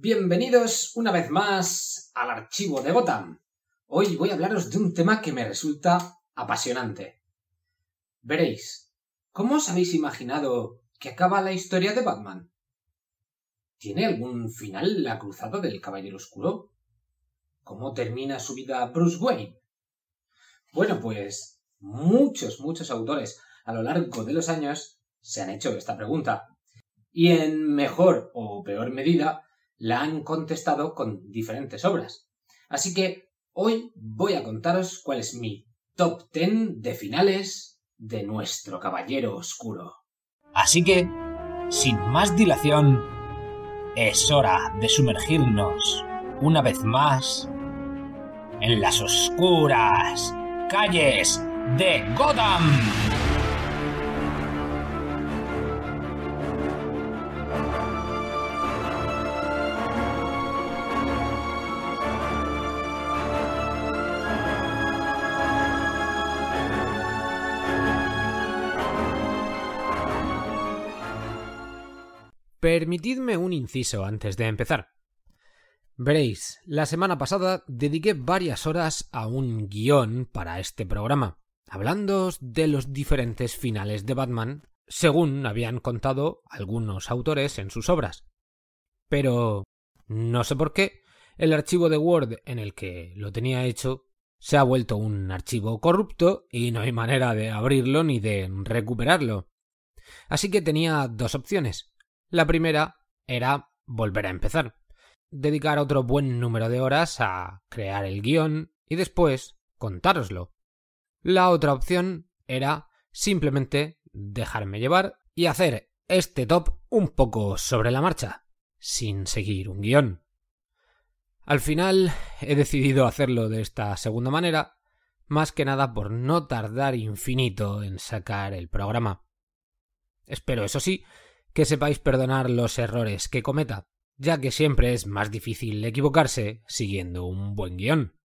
Bienvenidos una vez más al archivo de Gotham. Hoy voy a hablaros de un tema que me resulta apasionante. Veréis, ¿cómo os habéis imaginado que acaba la historia de Batman? ¿Tiene algún final la cruzada del Caballero Oscuro? ¿Cómo termina su vida Bruce Wayne? Bueno, pues muchos, muchos autores a lo largo de los años se han hecho esta pregunta. Y en mejor o peor medida la han contestado con diferentes obras. Así que hoy voy a contaros cuál es mi top 10 de finales de nuestro Caballero Oscuro. Así que, sin más dilación, es hora de sumergirnos una vez más en las oscuras calles de Gotham. Permitidme un inciso antes de empezar. Veréis, la semana pasada dediqué varias horas a un guion para este programa, hablando de los diferentes finales de Batman, según habían contado algunos autores en sus obras. Pero no sé por qué, el archivo de Word en el que lo tenía hecho se ha vuelto un archivo corrupto y no hay manera de abrirlo ni de recuperarlo. Así que tenía dos opciones. La primera era volver a empezar dedicar otro buen número de horas a crear el guion y después contároslo. La otra opción era simplemente dejarme llevar y hacer este top un poco sobre la marcha, sin seguir un guion. Al final he decidido hacerlo de esta segunda manera, más que nada por no tardar infinito en sacar el programa. Espero, eso sí, que sepáis perdonar los errores que cometa, ya que siempre es más difícil equivocarse siguiendo un buen guion.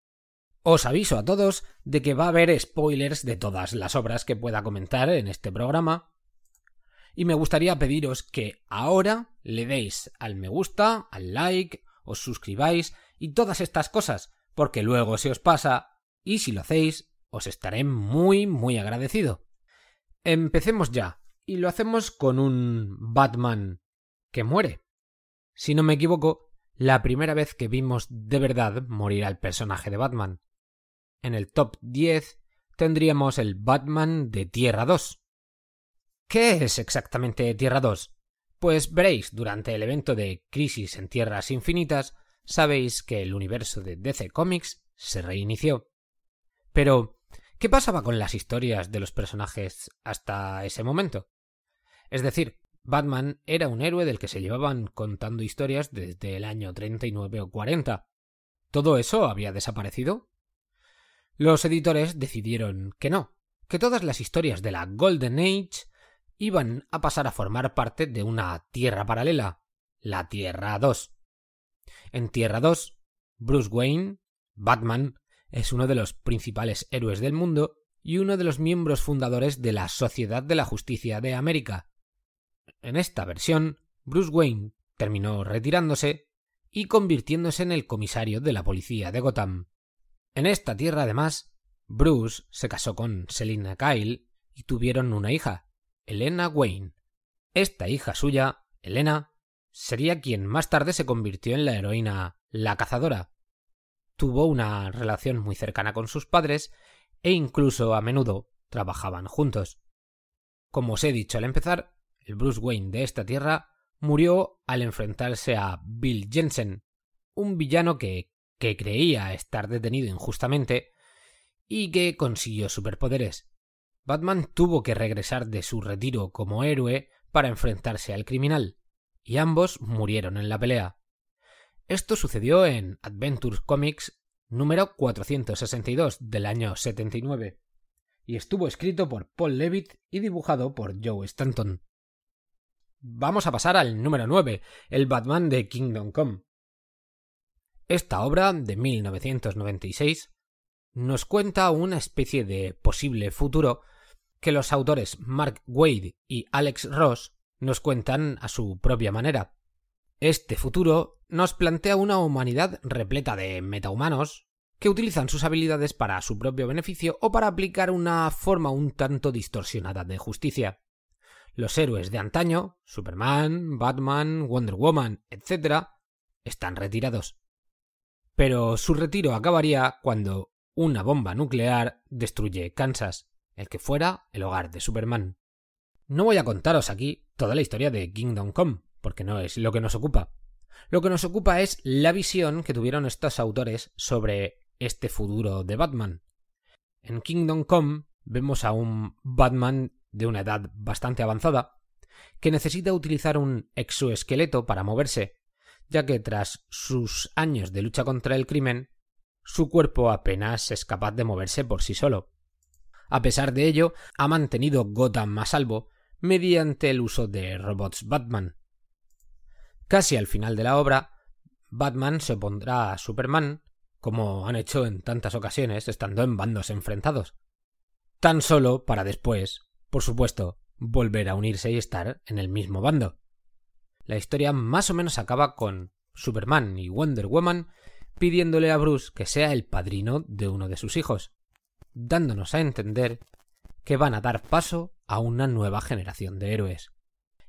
Os aviso a todos de que va a haber spoilers de todas las obras que pueda comentar en este programa, y me gustaría pediros que ahora le deis al me gusta, al like, os suscribáis y todas estas cosas, porque luego se os pasa, y si lo hacéis, os estaré muy, muy agradecido. Empecemos ya, y lo hacemos con un Batman que muere. Si no me equivoco, la primera vez que vimos de verdad morir al personaje de Batman. En el top 10 tendríamos el Batman de Tierra 2. ¿Qué es exactamente Tierra 2? Pues veréis, durante el evento de Crisis en Tierras Infinitas, sabéis que el universo de DC Comics se reinició. Pero, ¿qué pasaba con las historias de los personajes hasta ese momento? Es decir, Batman era un héroe del que se llevaban contando historias desde el año 39 o 40. ¿Todo eso había desaparecido? Los editores decidieron que no, que todas las historias de la Golden Age iban a pasar a formar parte de una Tierra paralela, la Tierra 2. En Tierra 2, Bruce Wayne, Batman, es uno de los principales héroes del mundo y uno de los miembros fundadores de la Sociedad de la Justicia de América, en esta versión, Bruce Wayne terminó retirándose y convirtiéndose en el comisario de la policía de Gotham. En esta tierra, además, Bruce se casó con Selina Kyle y tuvieron una hija, Elena Wayne. Esta hija suya, Elena, sería quien más tarde se convirtió en la heroína La Cazadora. Tuvo una relación muy cercana con sus padres e incluso a menudo trabajaban juntos. Como os he dicho al empezar, el Bruce Wayne de esta tierra, murió al enfrentarse a Bill Jensen, un villano que, creía estar detenido injustamente y que consiguió superpoderes. Batman tuvo que regresar de su retiro como héroe para enfrentarse al criminal, y ambos murieron en la pelea. Esto sucedió en Adventures Comics número 462 del año 79, y estuvo escrito por Paul Levitt y dibujado por Joe Stanton. Vamos a pasar al número 9, el Batman de Kingdom Come. Esta obra, de 1996, nos cuenta una especie de posible futuro que los autores Mark Wade y Alex Ross nos cuentan a su propia manera. Este futuro nos plantea una humanidad repleta de metahumanos que utilizan sus habilidades para su propio beneficio o para aplicar una forma un tanto distorsionada de justicia. Los héroes de antaño, Superman, Batman, Wonder Woman, etc., están retirados. Pero su retiro acabaría cuando una bomba nuclear destruye Kansas, el que fuera el hogar de Superman. No voy a contaros aquí toda la historia de Kingdom Come, porque no es lo que nos ocupa. Lo que nos ocupa es la visión que tuvieron estos autores sobre este futuro de Batman. En Kingdom Come vemos a un Batman de una edad bastante avanzada que necesita utilizar un exoesqueleto para moverse, ya que tras sus años de lucha contra el crimen, su cuerpo apenas es capaz de moverse por sí solo. A pesar de ello, ha mantenido Gotham a salvo mediante el uso de robots Batman. Casi al final de la obra, Batman se opondrá a Superman, como han hecho en tantas ocasiones estando en bandos enfrentados. Tan solo para después, por supuesto, volver a unirse y estar en el mismo bando. La historia más o menos acaba con Superman y Wonder Woman pidiéndole a Bruce que sea el padrino de uno de sus hijos, dándonos a entender que van a dar paso a una nueva generación de héroes,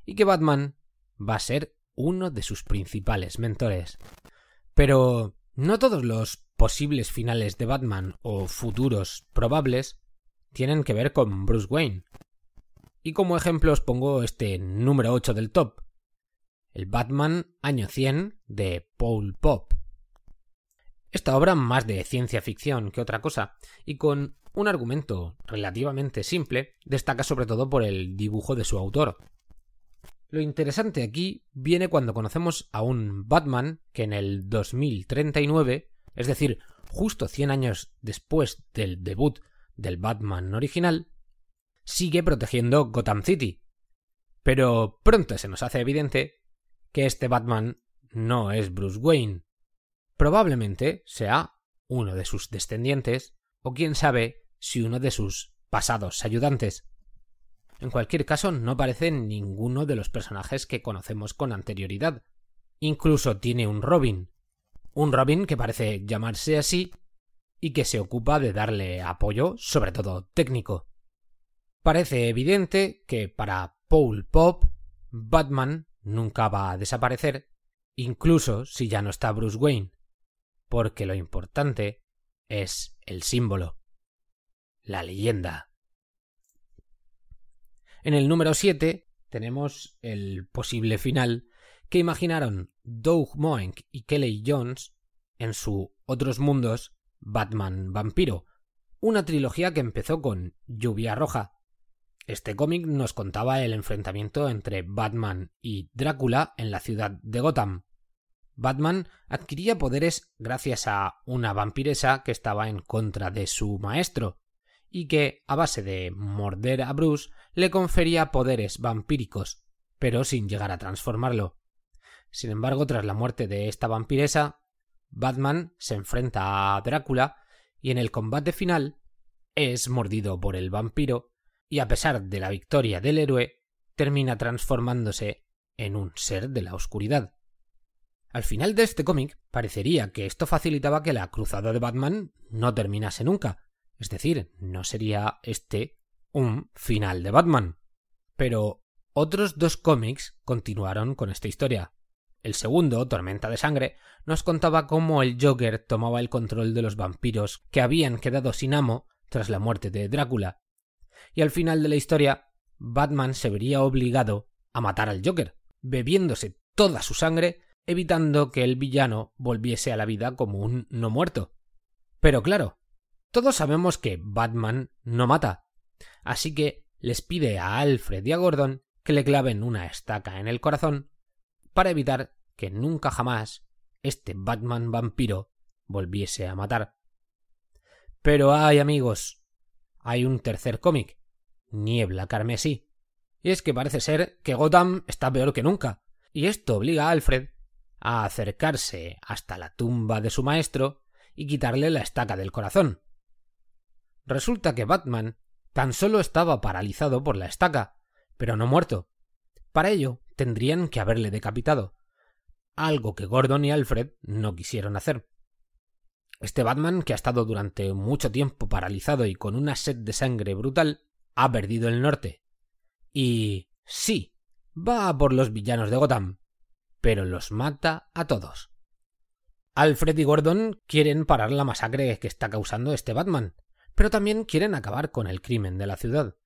y que Batman va a ser uno de sus principales mentores. Pero no todos los posibles finales de Batman o futuros probables tienen que ver con Bruce Wayne. Y como ejemplo os pongo este número 8 del top, el Batman año 100 de Paul Pop. Esta obra más de ciencia ficción que otra cosa, y con un argumento relativamente simple, destaca sobre todo por el dibujo de su autor. Lo interesante aquí viene cuando conocemos a un Batman que en el 2039, es decir, justo 100 años después del debut del Batman original, sigue protegiendo Gotham City. Pero pronto se nos hace evidente que este Batman no es Bruce Wayne. Probablemente sea uno de sus descendientes, o quién sabe si uno de sus pasados ayudantes. En cualquier caso, no parece ninguno de los personajes que conocemos con anterioridad. Incluso tiene un Robin. Un Robin que parece llamarse así y que se ocupa de darle apoyo, sobre todo técnico. Parece evidente que para Paul Pop, Batman nunca va a desaparecer, incluso si ya no está Bruce Wayne, porque lo importante es el símbolo la leyenda. En el número 7 tenemos el posible final que imaginaron Doug Moenk y Kelly Jones en su Otros Mundos Batman Vampiro, una trilogía que empezó con Lluvia Roja. Este cómic nos contaba el enfrentamiento entre Batman y Drácula en la ciudad de Gotham. Batman adquiría poderes gracias a una vampiresa que estaba en contra de su maestro, y que, a base de morder a Bruce, le confería poderes vampíricos, pero sin llegar a transformarlo. Sin embargo, tras la muerte de esta vampiresa, Batman se enfrenta a Drácula y en el combate final es mordido por el vampiro y a pesar de la victoria del héroe, termina transformándose en un ser de la oscuridad. Al final de este cómic parecería que esto facilitaba que la cruzada de Batman no terminase nunca, es decir, no sería este un final de Batman. Pero otros dos cómics continuaron con esta historia. El segundo, Tormenta de Sangre, nos contaba cómo el Joker tomaba el control de los vampiros que habían quedado sin amo tras la muerte de Drácula. Y al final de la historia, Batman se vería obligado a matar al Joker, bebiéndose toda su sangre, evitando que el villano volviese a la vida como un no muerto. Pero claro, todos sabemos que Batman no mata, así que les pide a Alfred y a Gordon que le claven una estaca en el corazón para evitar que nunca jamás este Batman vampiro volviese a matar. Pero hay amigos, hay un tercer cómic, Niebla Carmesí, y es que parece ser que Gotham está peor que nunca, y esto obliga a Alfred a acercarse hasta la tumba de su maestro y quitarle la estaca del corazón. Resulta que Batman tan solo estaba paralizado por la estaca, pero no muerto. Para ello tendrían que haberle decapitado. algo que Gordon y Alfred no quisieron hacer. Este Batman, que ha estado durante mucho tiempo paralizado y con una sed de sangre brutal, ha perdido el norte. Y sí, va por los villanos de Gotham, pero los mata a todos. Alfred y Gordon quieren parar la masacre que está causando este Batman, pero también quieren acabar con el crimen de la ciudad.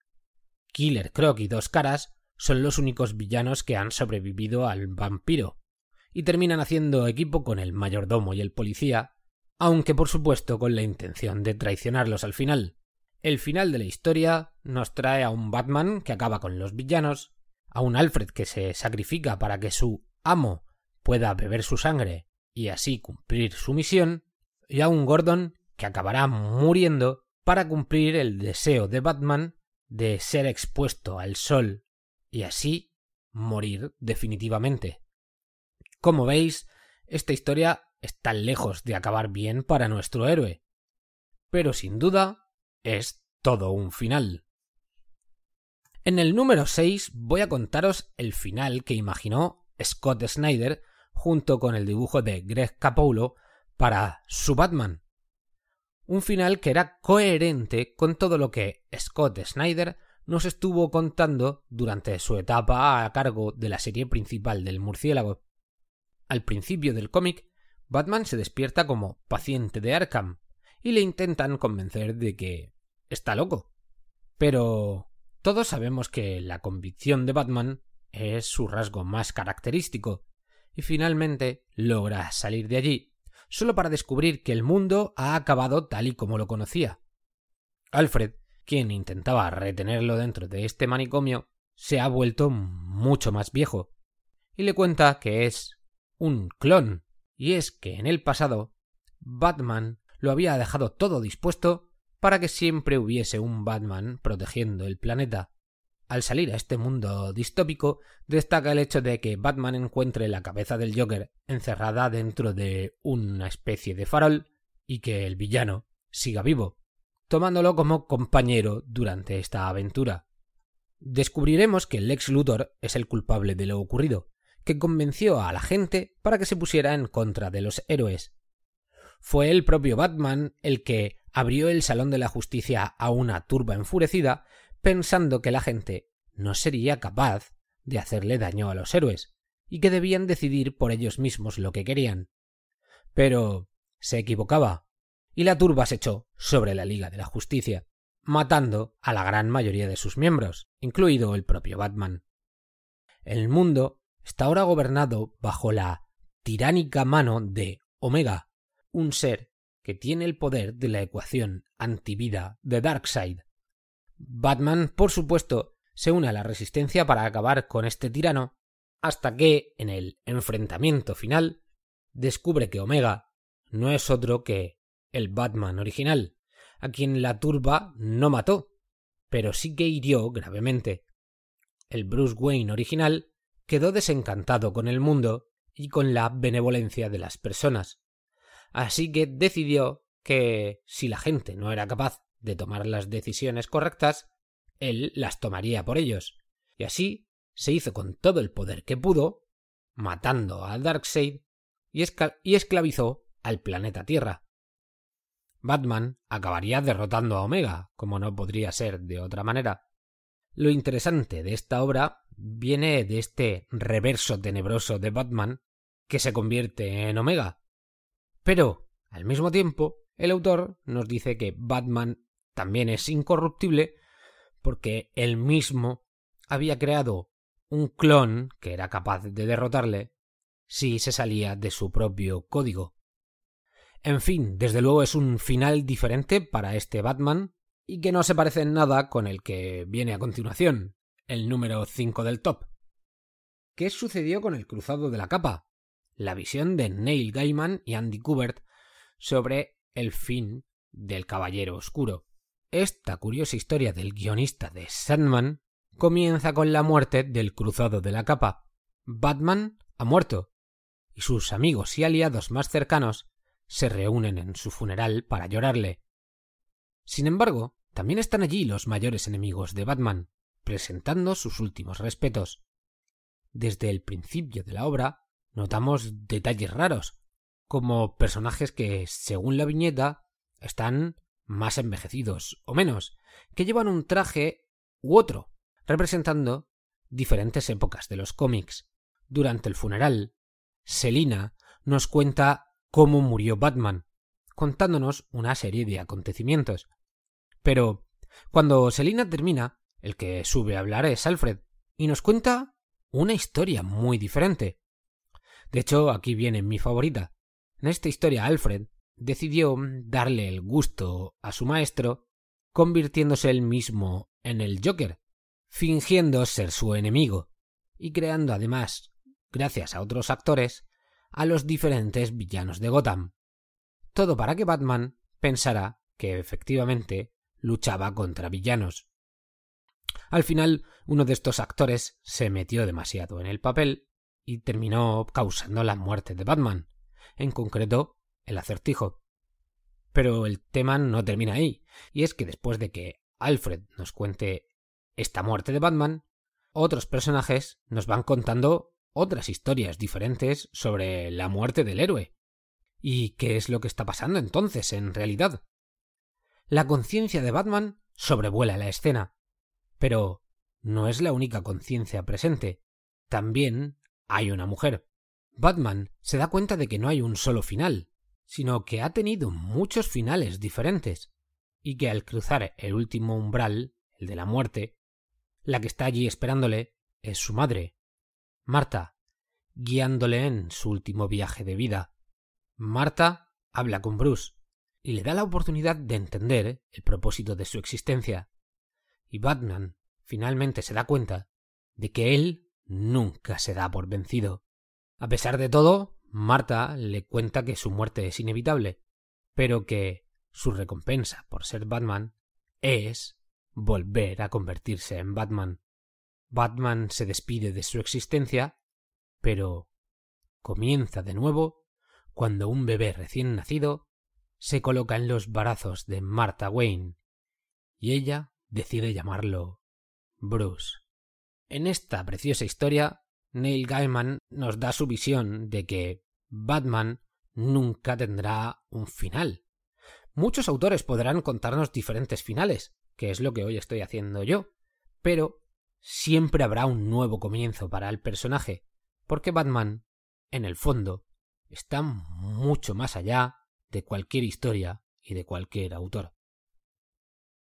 Killer Croc y Dos Caras son los únicos villanos que han sobrevivido al vampiro, y terminan haciendo equipo con el mayordomo y el policía, aunque por supuesto con la intención de traicionarlos al final. El final de la historia nos trae a un Batman que acaba con los villanos, a un Alfred que se sacrifica para que su amo pueda beber su sangre y así cumplir su misión, y a un Gordon que acabará muriendo para cumplir el deseo de Batman de ser expuesto al sol y así morir definitivamente. Como veis, esta historia está lejos de acabar bien para nuestro héroe, pero sin duda es todo un final. En el número 6 voy a contaros el final que imaginó Scott Snyder junto con el dibujo de Greg Capullo para su Batman. Un final que era coherente con todo lo que Scott Snyder nos estuvo contando durante su etapa a cargo de la serie principal del murciélago. Al principio del cómic, Batman se despierta como paciente de Arkham y le intentan convencer de que está loco. Pero todos sabemos que la convicción de Batman es su rasgo más característico, y finalmente logra salir de allí, solo para descubrir que el mundo ha acabado tal y como lo conocía. Alfred, quien intentaba retenerlo dentro de este manicomio, se ha vuelto mucho más viejo, y le cuenta que es un clon, y es que en el pasado Batman lo había dejado todo dispuesto para que siempre hubiese un Batman protegiendo el planeta. Al salir a este mundo distópico, destaca el hecho de que Batman encuentre la cabeza del Joker encerrada dentro de una especie de farol y que el villano siga vivo tomándolo como compañero durante esta aventura. Descubriremos que Lex Luthor es el culpable de lo ocurrido, que convenció a la gente para que se pusiera en contra de los héroes. Fue el propio Batman el que abrió el Salón de la Justicia a una turba enfurecida, pensando que la gente no sería capaz de hacerle daño a los héroes, y que debían decidir por ellos mismos lo que querían. Pero se equivocaba y la turba se echó sobre la Liga de la Justicia, matando a la gran mayoría de sus miembros, incluido el propio Batman. El mundo está ahora gobernado bajo la tiránica mano de Omega, un ser que tiene el poder de la ecuación antivida de Darkseid. Batman, por supuesto, se une a la resistencia para acabar con este tirano, hasta que, en el enfrentamiento final, descubre que Omega no es otro que el Batman original, a quien la turba no mató, pero sí que hirió gravemente. El Bruce Wayne original quedó desencantado con el mundo y con la benevolencia de las personas. Así que decidió que si la gente no era capaz de tomar las decisiones correctas, él las tomaría por ellos. Y así se hizo con todo el poder que pudo, matando a Darkseid y, y esclavizó al planeta Tierra. Batman acabaría derrotando a Omega, como no podría ser de otra manera. Lo interesante de esta obra viene de este reverso tenebroso de Batman que se convierte en Omega. Pero, al mismo tiempo, el autor nos dice que Batman también es incorruptible porque él mismo había creado un clon que era capaz de derrotarle si se salía de su propio código. En fin, desde luego es un final diferente para este Batman y que no se parece nada con el que viene a continuación, el número 5 del top. ¿Qué sucedió con el cruzado de la capa? La visión de Neil Gaiman y Andy Kubert sobre el fin del Caballero Oscuro. Esta curiosa historia del guionista de Sandman comienza con la muerte del cruzado de la capa. Batman ha muerto, y sus amigos y aliados más cercanos se reúnen en su funeral para llorarle. Sin embargo, también están allí los mayores enemigos de Batman, presentando sus últimos respetos. Desde el principio de la obra, notamos detalles raros, como personajes que, según la viñeta, están más envejecidos o menos, que llevan un traje u otro, representando diferentes épocas de los cómics. Durante el funeral, Selina nos cuenta cómo murió Batman, contándonos una serie de acontecimientos. Pero cuando Selina termina, el que sube a hablar es Alfred, y nos cuenta una historia muy diferente. De hecho, aquí viene mi favorita. En esta historia Alfred decidió darle el gusto a su maestro, convirtiéndose él mismo en el Joker, fingiendo ser su enemigo, y creando además, gracias a otros actores, a los diferentes villanos de Gotham. Todo para que Batman pensara que efectivamente luchaba contra villanos. Al final, uno de estos actores se metió demasiado en el papel y terminó causando la muerte de Batman, en concreto el acertijo. Pero el tema no termina ahí, y es que después de que Alfred nos cuente esta muerte de Batman, otros personajes nos van contando otras historias diferentes sobre la muerte del héroe. ¿Y qué es lo que está pasando entonces en realidad? La conciencia de Batman sobrevuela la escena, pero no es la única conciencia presente. También hay una mujer. Batman se da cuenta de que no hay un solo final, sino que ha tenido muchos finales diferentes, y que al cruzar el último umbral, el de la muerte, la que está allí esperándole es su madre, Marta, guiándole en su último viaje de vida. Marta habla con Bruce y le da la oportunidad de entender el propósito de su existencia. Y Batman finalmente se da cuenta de que él nunca se da por vencido. A pesar de todo, Marta le cuenta que su muerte es inevitable, pero que su recompensa por ser Batman es volver a convertirse en Batman. Batman se despide de su existencia, pero comienza de nuevo cuando un bebé recién nacido se coloca en los brazos de Martha Wayne y ella decide llamarlo Bruce. En esta preciosa historia, Neil Gaiman nos da su visión de que Batman nunca tendrá un final. Muchos autores podrán contarnos diferentes finales, que es lo que hoy estoy haciendo yo, pero siempre habrá un nuevo comienzo para el personaje, porque Batman, en el fondo, está mucho más allá de cualquier historia y de cualquier autor.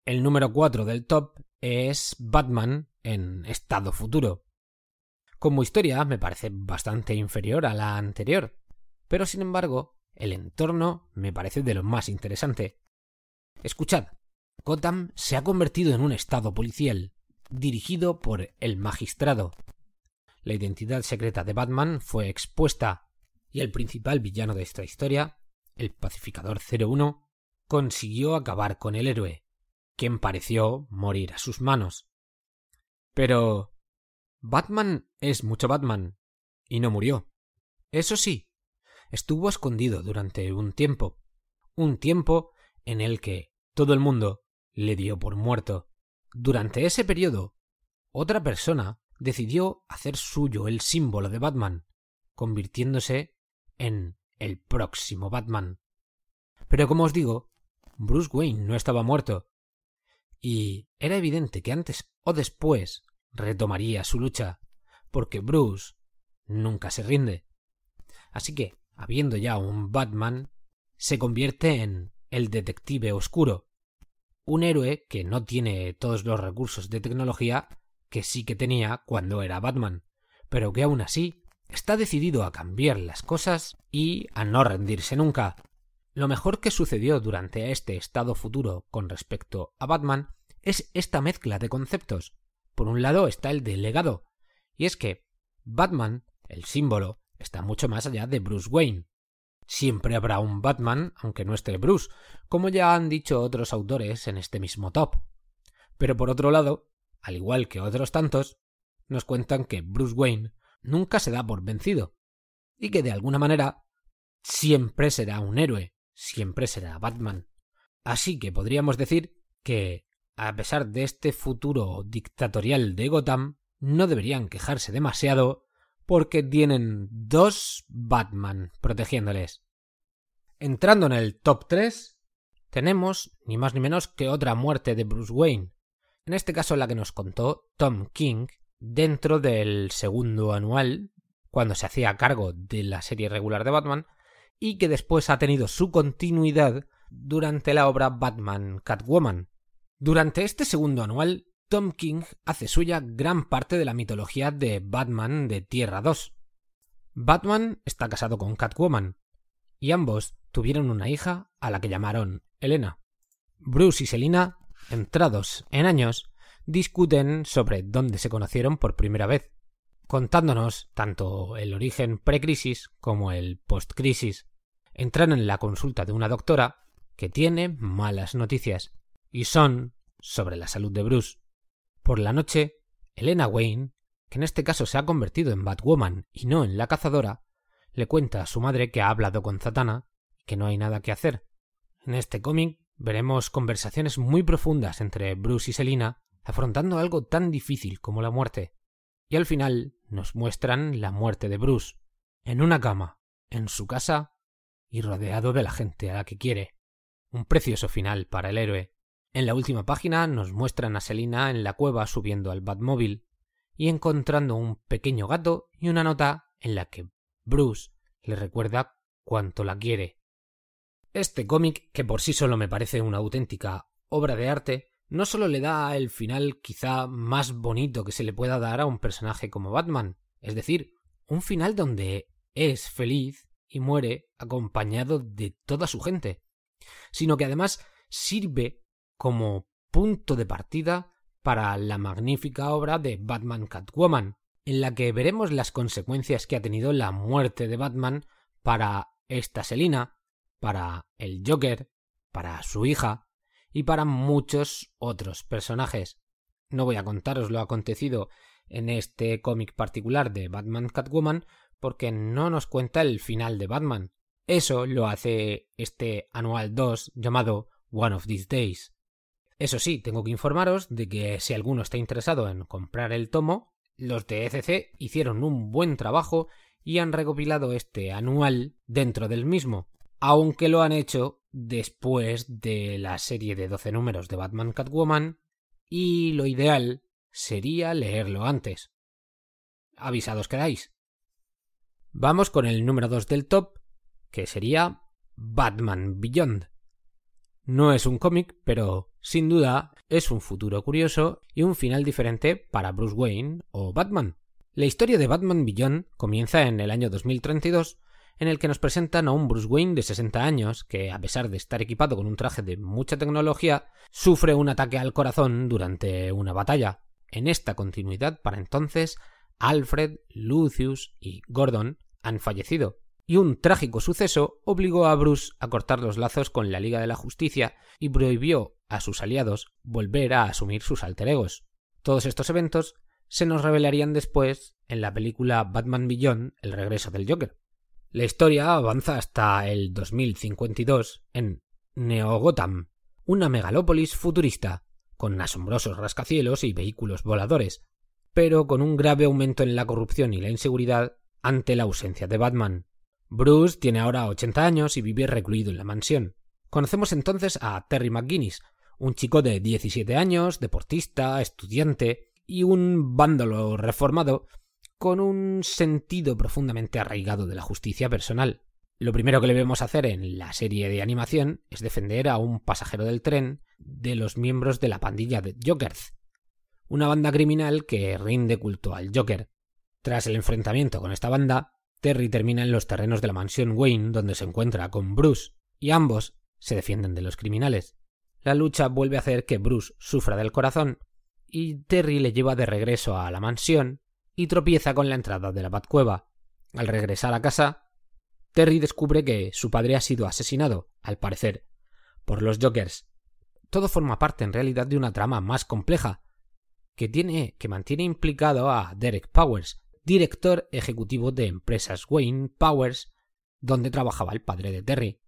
El número 4 del top es Batman en estado futuro. Como historia me parece bastante inferior a la anterior, pero sin embargo el entorno me parece de lo más interesante. Escuchad, Gotham se ha convertido en un estado policial, dirigido por el magistrado. La identidad secreta de Batman fue expuesta y el principal villano de esta historia, el pacificador 01, consiguió acabar con el héroe, quien pareció morir a sus manos. Pero Batman es mucho Batman, y no murió. Eso sí, estuvo escondido durante un tiempo, un tiempo en el que todo el mundo le dio por muerto. Durante ese periodo, otra persona decidió hacer suyo el símbolo de Batman, convirtiéndose en el próximo Batman. Pero como os digo, Bruce Wayne no estaba muerto, y era evidente que antes o después retomaría su lucha, porque Bruce nunca se rinde. Así que, habiendo ya un Batman, se convierte en el detective oscuro, un héroe que no tiene todos los recursos de tecnología que sí que tenía cuando era Batman, pero que aún así está decidido a cambiar las cosas y a no rendirse nunca. Lo mejor que sucedió durante este estado futuro con respecto a Batman es esta mezcla de conceptos. Por un lado está el del legado, y es que Batman, el símbolo, está mucho más allá de Bruce Wayne. Siempre habrá un Batman, aunque no esté Bruce, como ya han dicho otros autores en este mismo top. Pero por otro lado, al igual que otros tantos, nos cuentan que Bruce Wayne nunca se da por vencido, y que de alguna manera siempre será un héroe, siempre será Batman. Así que podríamos decir que, a pesar de este futuro dictatorial de Gotham, no deberían quejarse demasiado porque tienen dos Batman protegiéndoles. Entrando en el top 3, tenemos ni más ni menos que otra muerte de Bruce Wayne, en este caso la que nos contó Tom King dentro del segundo anual, cuando se hacía cargo de la serie regular de Batman, y que después ha tenido su continuidad durante la obra Batman Catwoman. Durante este segundo anual, Tom King hace suya gran parte de la mitología de Batman de Tierra 2. Batman está casado con Catwoman, y ambos tuvieron una hija a la que llamaron Elena. Bruce y Selina entrados en años, discuten sobre dónde se conocieron por primera vez, contándonos tanto el origen precrisis como el postcrisis. Entran en la consulta de una doctora que tiene malas noticias, y son sobre la salud de Bruce. Por la noche, Elena Wayne, que en este caso se ha convertido en Batwoman y no en la cazadora, le cuenta a su madre que ha hablado con Zatanna y que no hay nada que hacer. En este cómic veremos conversaciones muy profundas entre Bruce y Selina afrontando algo tan difícil como la muerte. Y al final nos muestran la muerte de Bruce, en una cama, en su casa y rodeado de la gente a la que quiere. Un precioso final para el héroe. En la última página nos muestran a Selina en la cueva subiendo al Batmóvil y encontrando un pequeño gato y una nota en la que Bruce le recuerda cuánto la quiere. Este cómic, que por sí solo me parece una auténtica obra de arte, no solo le da el final quizá más bonito que se le pueda dar a un personaje como Batman, es decir, un final donde es feliz y muere acompañado de toda su gente, sino que además sirve como punto de partida para la magnífica obra de Batman Catwoman, en la que veremos las consecuencias que ha tenido la muerte de Batman para esta Selina, para el Joker, para su hija y para muchos otros personajes. No voy a contaros lo acontecido en este cómic particular de Batman Catwoman porque no nos cuenta el final de Batman. Eso lo hace este anual 2 llamado One of These Days. Eso sí, tengo que informaros de que si alguno está interesado en comprar el tomo, los de ECC hicieron un buen trabajo y han recopilado este anual dentro del mismo aunque lo han hecho después de la serie de 12 números de Batman Catwoman, y lo ideal sería leerlo antes. Avisados quedáis. Vamos con el número 2 del top, que sería Batman Beyond. No es un cómic, pero sin duda es un futuro curioso y un final diferente para Bruce Wayne o Batman. La historia de Batman Beyond comienza en el año 2032 en el que nos presentan a un Bruce Wayne de 60 años que, a pesar de estar equipado con un traje de mucha tecnología, sufre un ataque al corazón durante una batalla. En esta continuidad, para entonces, Alfred, Lucius y Gordon han fallecido, y un trágico suceso obligó a Bruce a cortar los lazos con la Liga de la Justicia y prohibió a sus aliados volver a asumir sus alter egos. Todos estos eventos se nos revelarían después en la película Batman Beyond, El regreso del Joker. La historia avanza hasta el 2052 en Neogotham, una megalópolis futurista, con asombrosos rascacielos y vehículos voladores, pero con un grave aumento en la corrupción y la inseguridad ante la ausencia de Batman. Bruce tiene ahora 80 años y vive recluido en la mansión. Conocemos entonces a Terry McGuinness, un chico de 17 años, deportista, estudiante y un vándalo reformado con un sentido profundamente arraigado de la justicia personal. Lo primero que le vemos hacer en la serie de animación es defender a un pasajero del tren de los miembros de la pandilla de Jokers, una banda criminal que rinde culto al Joker. Tras el enfrentamiento con esta banda, Terry termina en los terrenos de la mansión Wayne donde se encuentra con Bruce, y ambos se defienden de los criminales. La lucha vuelve a hacer que Bruce sufra del corazón, y Terry le lleva de regreso a la mansión y tropieza con la entrada de la Batcueva. Al regresar a casa, Terry descubre que su padre ha sido asesinado, al parecer, por los Jokers. Todo forma parte en realidad de una trama más compleja, que tiene que mantiene implicado a Derek Powers, director ejecutivo de empresas Wayne Powers, donde trabajaba el padre de Terry.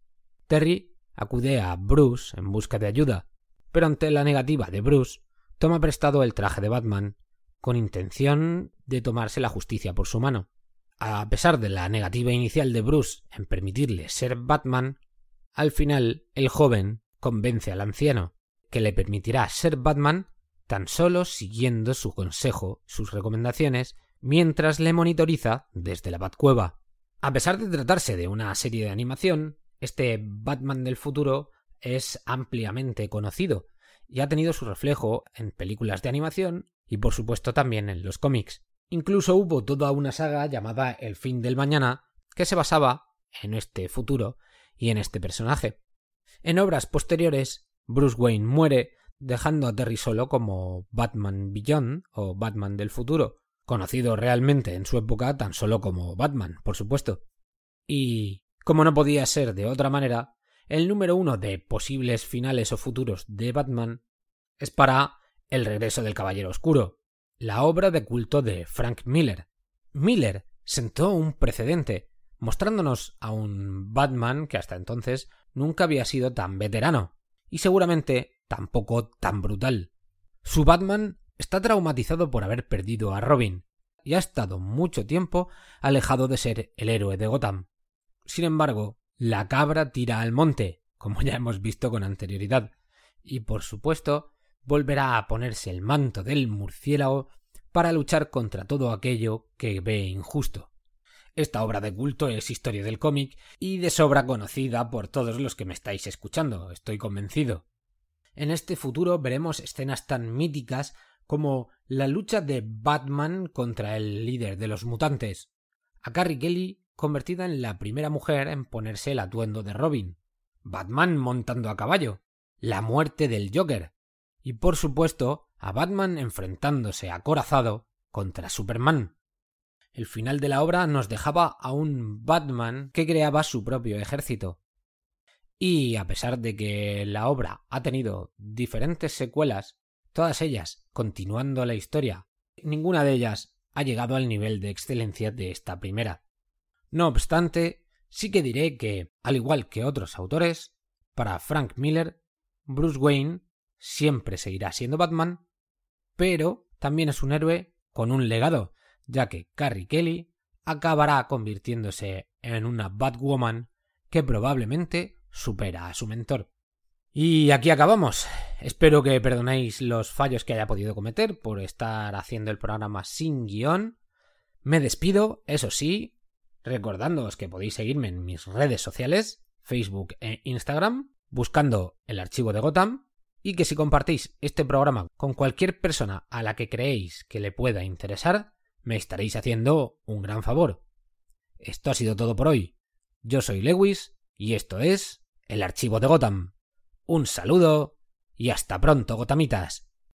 Terry acude a Bruce en busca de ayuda, pero ante la negativa de Bruce, toma prestado el traje de Batman con intención de tomarse la justicia por su mano. A pesar de la negativa inicial de Bruce en permitirle ser Batman, al final el joven convence al anciano que le permitirá ser Batman tan solo siguiendo su consejo, sus recomendaciones, mientras le monitoriza desde la Batcueva. A pesar de tratarse de una serie de animación, este Batman del futuro es ampliamente conocido y ha tenido su reflejo en películas de animación y por supuesto también en los cómics. Incluso hubo toda una saga llamada El fin del mañana que se basaba en este futuro y en este personaje. En obras posteriores, Bruce Wayne muere dejando a Terry solo como Batman Beyond o Batman del futuro, conocido realmente en su época tan solo como Batman, por supuesto. Y, como no podía ser de otra manera, el número uno de posibles finales o futuros de Batman es para El regreso del Caballero Oscuro, la obra de culto de Frank Miller. Miller sentó un precedente, mostrándonos a un Batman que hasta entonces nunca había sido tan veterano, y seguramente tampoco tan brutal. Su Batman está traumatizado por haber perdido a Robin, y ha estado mucho tiempo alejado de ser el héroe de Gotham. Sin embargo, la cabra tira al monte, como ya hemos visto con anterioridad, y por supuesto volverá a ponerse el manto del murciélago para luchar contra todo aquello que ve injusto. Esta obra de culto es historia del cómic y de sobra conocida por todos los que me estáis escuchando, estoy convencido. En este futuro veremos escenas tan míticas como la lucha de Batman contra el líder de los mutantes, a Carrie Kelly convertida en la primera mujer en ponerse el atuendo de Robin, Batman montando a caballo, la muerte del Joker, y por supuesto a Batman enfrentándose acorazado contra Superman. El final de la obra nos dejaba a un Batman que creaba su propio ejército. Y a pesar de que la obra ha tenido diferentes secuelas, todas ellas continuando la historia, ninguna de ellas ha llegado al nivel de excelencia de esta primera. No obstante, sí que diré que, al igual que otros autores, para Frank Miller, Bruce Wayne siempre seguirá siendo Batman, pero también es un héroe con un legado, ya que Carrie Kelly acabará convirtiéndose en una Batwoman que probablemente supera a su mentor. Y aquí acabamos. Espero que perdonéis los fallos que haya podido cometer por estar haciendo el programa sin guion. Me despido, eso sí, recordándoos que podéis seguirme en mis redes sociales, Facebook e Instagram, buscando el archivo de Gotham, y que si compartís este programa con cualquier persona a la que creéis que le pueda interesar, me estaréis haciendo un gran favor. Esto ha sido todo por hoy. Yo soy Lewis y esto es el archivo de Gotham. Un saludo y hasta pronto, Gotamitas.